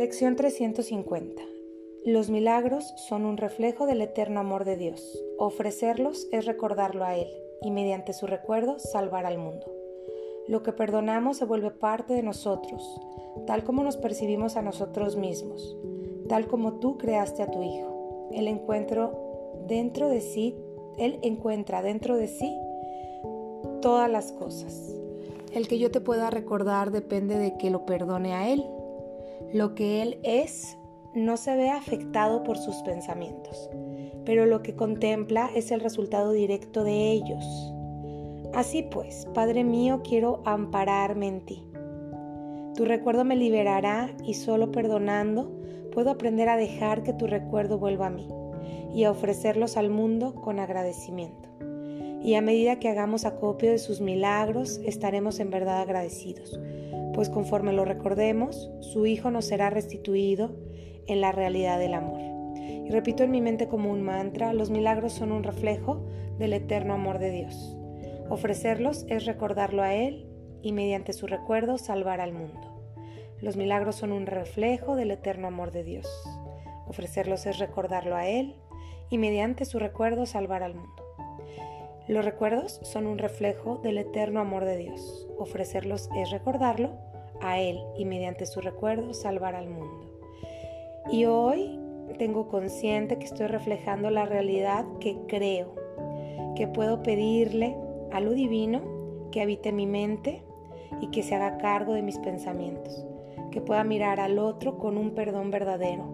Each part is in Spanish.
Lección 350. Los milagros son un reflejo del eterno amor de Dios. Ofrecerlos es recordarlo a Él y mediante su recuerdo salvar al mundo. Lo que perdonamos se vuelve parte de nosotros, tal como nos percibimos a nosotros mismos, tal como tú creaste a tu Hijo. El encuentro dentro de sí, Él encuentra dentro de sí todas las cosas. El que yo te pueda recordar depende de que lo perdone a Él. Lo que Él es no se ve afectado por sus pensamientos, pero lo que contempla es el resultado directo de ellos. Así pues, Padre mío, quiero ampararme en ti. Tu recuerdo me liberará y solo perdonando puedo aprender a dejar que tu recuerdo vuelva a mí y a ofrecerlos al mundo con agradecimiento. Y a medida que hagamos acopio de sus milagros, estaremos en verdad agradecidos, pues conforme lo recordemos, su Hijo nos será restituido en la realidad del amor. Y repito en mi mente como un mantra, los milagros son un reflejo del eterno amor de Dios. Ofrecerlos es recordarlo a Él y mediante su recuerdo salvar al mundo. Los milagros son un reflejo del eterno amor de Dios. Ofrecerlos es recordarlo a Él y mediante su recuerdo salvar al mundo. Los recuerdos son un reflejo del eterno amor de Dios. Ofrecerlos es recordarlo a Él y mediante su recuerdo salvar al mundo. Y hoy tengo consciente que estoy reflejando la realidad que creo, que puedo pedirle a lo divino que habite mi mente y que se haga cargo de mis pensamientos, que pueda mirar al otro con un perdón verdadero,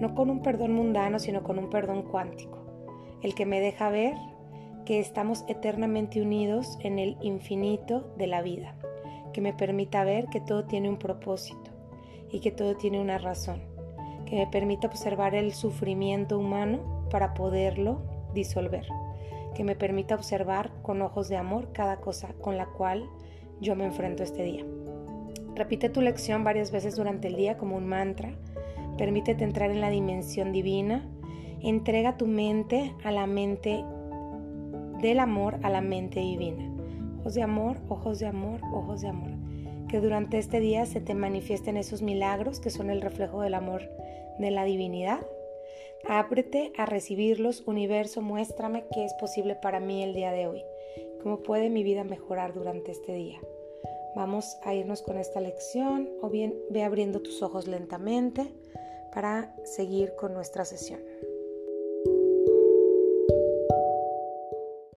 no con un perdón mundano, sino con un perdón cuántico, el que me deja ver que estamos eternamente unidos en el infinito de la vida, que me permita ver que todo tiene un propósito y que todo tiene una razón, que me permita observar el sufrimiento humano para poderlo disolver, que me permita observar con ojos de amor cada cosa con la cual yo me enfrento este día. Repite tu lección varias veces durante el día como un mantra, permítete entrar en la dimensión divina, entrega tu mente a la mente del amor a la mente divina. Ojos de amor, ojos de amor, ojos de amor. Que durante este día se te manifiesten esos milagros que son el reflejo del amor de la divinidad. Ábrete a recibirlos, universo, muéstrame qué es posible para mí el día de hoy. ¿Cómo puede mi vida mejorar durante este día? Vamos a irnos con esta lección o bien ve abriendo tus ojos lentamente para seguir con nuestra sesión.